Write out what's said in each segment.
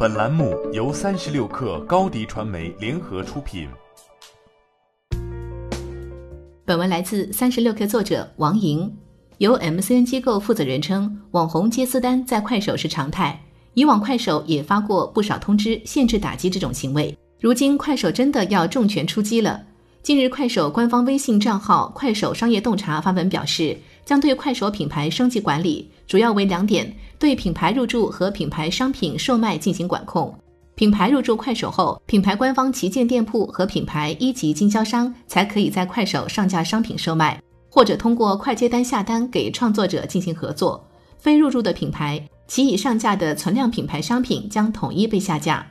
本栏目由三十六氪高低传媒联合出品。本文来自三十六氪作者王莹。由 MCN 机构负责人称，网红接私单在快手是常态。以往快手也发过不少通知，限制打击这种行为。如今快手真的要重拳出击了。近日，快手官方微信账号“快手商业洞察”发文表示，将对快手品牌升级管理，主要为两点：对品牌入驻和品牌商品售卖进行管控。品牌入驻快手后，品牌官方旗舰店铺和品牌一级经销商才可以在快手上架商品售卖，或者通过快接单下单给创作者进行合作。非入驻的品牌，其已上架的存量品牌商品将统一被下架。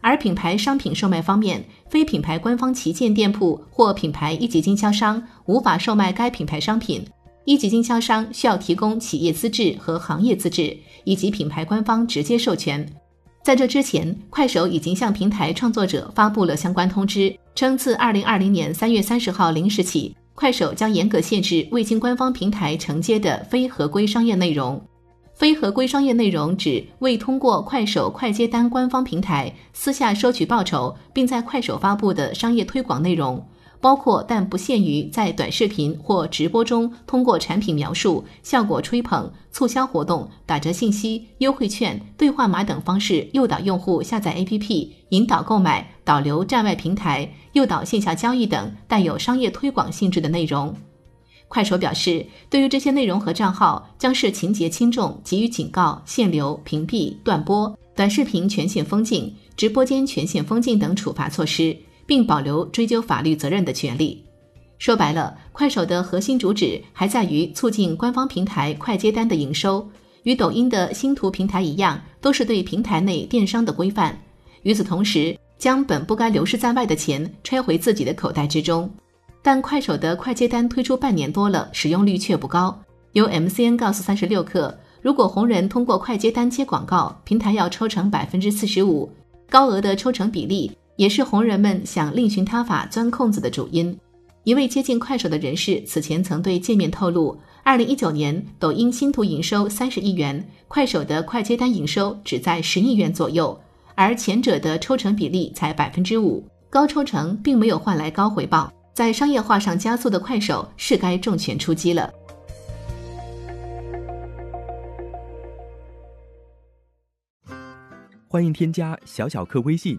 而品牌商品售卖方面，非品牌官方旗舰店铺或品牌一级经销商无法售卖该品牌商品。一级经销商需要提供企业资质和行业资质，以及品牌官方直接授权。在这之前，快手已经向平台创作者发布了相关通知，称自二零二零年三月三十号零时起，快手将严格限制未经官方平台承接的非合规商业内容。非合规商业内容指未通过快手快接单官方平台私下收取报酬，并在快手发布的商业推广内容，包括但不限于在短视频或直播中通过产品描述、效果吹捧、促销活动、打折信息、优惠券、兑换码等方式诱导用户下载 APP、引导购买、导流站外平台、诱导线下交易等带有商业推广性质的内容。快手表示，对于这些内容和账号，将视情节轻重给予警告、限流、屏蔽、断播，短视频全线封禁，直播间全线封禁等处罚措施，并保留追究法律责任的权利。说白了，快手的核心主旨还在于促进官方平台快接单的营收，与抖音的星图平台一样，都是对平台内电商的规范。与此同时，将本不该流失在外的钱揣回自己的口袋之中。但快手的快接单推出半年多了，使用率却不高。由 MCN 告诉三十六氪，如果红人通过快接单接广告，平台要抽成百分之四十五，高额的抽成比例也是红人们想另寻他法钻空子的主因。一位接近快手的人士此前曾对界面透露，二零一九年抖音新图营收三十亿元，快手的快接单营收只在十亿元左右，而前者的抽成比例才百分之五，高抽成并没有换来高回报。在商业化上加速的快手是该重拳出击了。欢迎添加小小客微信